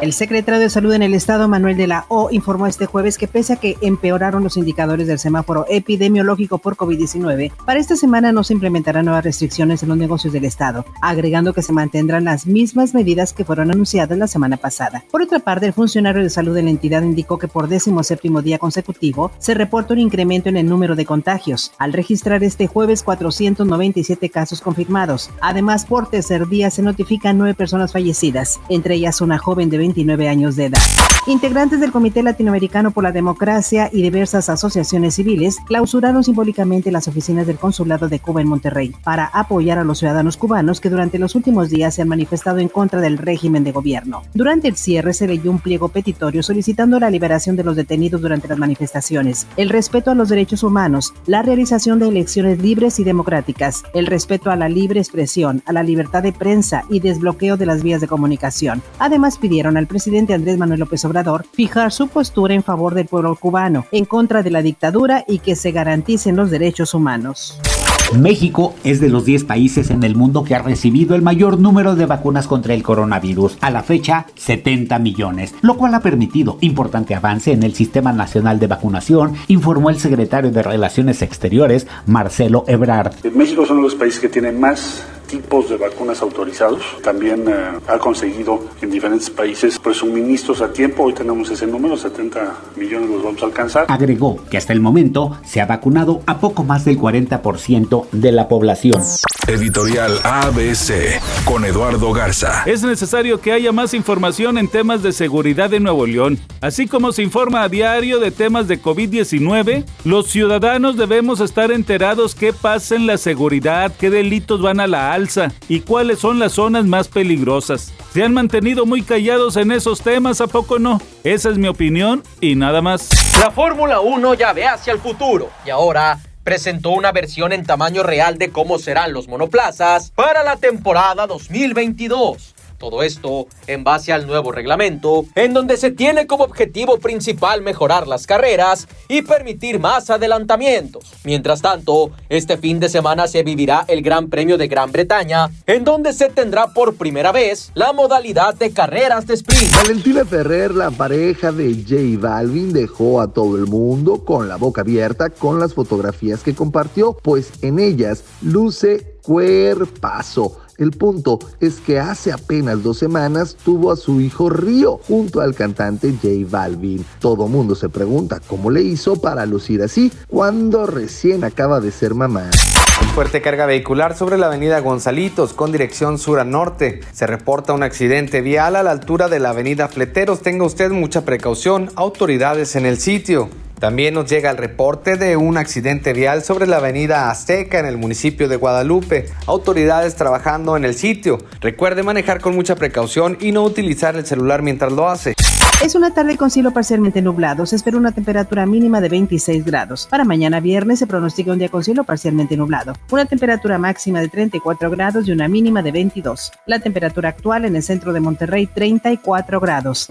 El secretario de Salud en el Estado, Manuel de la O, informó este jueves que pese a que empeoraron los indicadores del semáforo epidemiológico por COVID-19, para esta semana no se implementarán nuevas restricciones en los negocios del Estado, agregando que se mantendrán las mismas medidas que fueron anunciadas la semana pasada. Por otra parte, el funcionario de salud de la entidad indicó que por décimo séptimo día consecutivo se reporta un incremento en el número de contagios, al registrar este jueves 497 casos confirmados. Además, por tercer día se notifican nueve personas fallecidas, entre ellas una joven de 29 años de edad. Integrantes del Comité Latinoamericano por la Democracia y diversas asociaciones civiles clausuraron simbólicamente las oficinas del Consulado de Cuba en Monterrey para apoyar a los ciudadanos cubanos que durante los últimos días se han manifestado en contra del régimen de gobierno. Durante el cierre se leyó un pliego petitorio solicitando la liberación de los detenidos durante las manifestaciones, el respeto a los derechos humanos, la realización de elecciones libres y democráticas, el respeto a la libre expresión, a la libertad de prensa y desbloqueo de las vías de comunicación. Además pidieron al presidente Andrés Manuel López Obrador fijar su postura en favor del pueblo cubano, en contra de la dictadura y que se garanticen los derechos humanos. México es de los 10 países en el mundo que ha recibido el mayor número de vacunas contra el coronavirus, a la fecha 70 millones, lo cual ha permitido importante avance en el Sistema Nacional de Vacunación, informó el secretario de Relaciones Exteriores, Marcelo Ebrard. México son los países que tienen más tipos de vacunas autorizados. También eh, ha conseguido en diferentes países pues, suministros a tiempo. Hoy tenemos ese número, 70 millones los vamos a alcanzar. Agregó que hasta el momento se ha vacunado a poco más del 40% de la población. Editorial ABC con Eduardo Garza. Es necesario que haya más información en temas de seguridad en Nuevo León. Así como se informa a diario de temas de COVID-19, los ciudadanos debemos estar enterados qué pasa en la seguridad, qué delitos van a la alza y cuáles son las zonas más peligrosas. Se han mantenido muy callados en esos temas, ¿a poco no? Esa es mi opinión y nada más. La Fórmula 1 ya ve hacia el futuro y ahora presentó una versión en tamaño real de cómo serán los monoplazas para la temporada 2022. Todo esto en base al nuevo reglamento, en donde se tiene como objetivo principal mejorar las carreras y permitir más adelantamientos. Mientras tanto, este fin de semana se vivirá el Gran Premio de Gran Bretaña, en donde se tendrá por primera vez la modalidad de carreras de sprint. Valentina Ferrer, la pareja de J Balvin, dejó a todo el mundo con la boca abierta con las fotografías que compartió, pues en ellas luce cuerpazo. El punto es que hace apenas dos semanas tuvo a su hijo Río junto al cantante J Balvin. Todo mundo se pregunta cómo le hizo para lucir así cuando recién acaba de ser mamá. Fuerte carga vehicular sobre la avenida Gonzalitos con dirección sur a norte. Se reporta un accidente vial a la altura de la avenida Fleteros. Tenga usted mucha precaución. Autoridades en el sitio. También nos llega el reporte de un accidente vial sobre la avenida Azteca en el municipio de Guadalupe. Autoridades trabajando en el sitio. Recuerde manejar con mucha precaución y no utilizar el celular mientras lo hace. Es una tarde con cielo parcialmente nublado. Se espera una temperatura mínima de 26 grados. Para mañana viernes se pronostica un día con cielo parcialmente nublado. Una temperatura máxima de 34 grados y una mínima de 22. La temperatura actual en el centro de Monterrey 34 grados.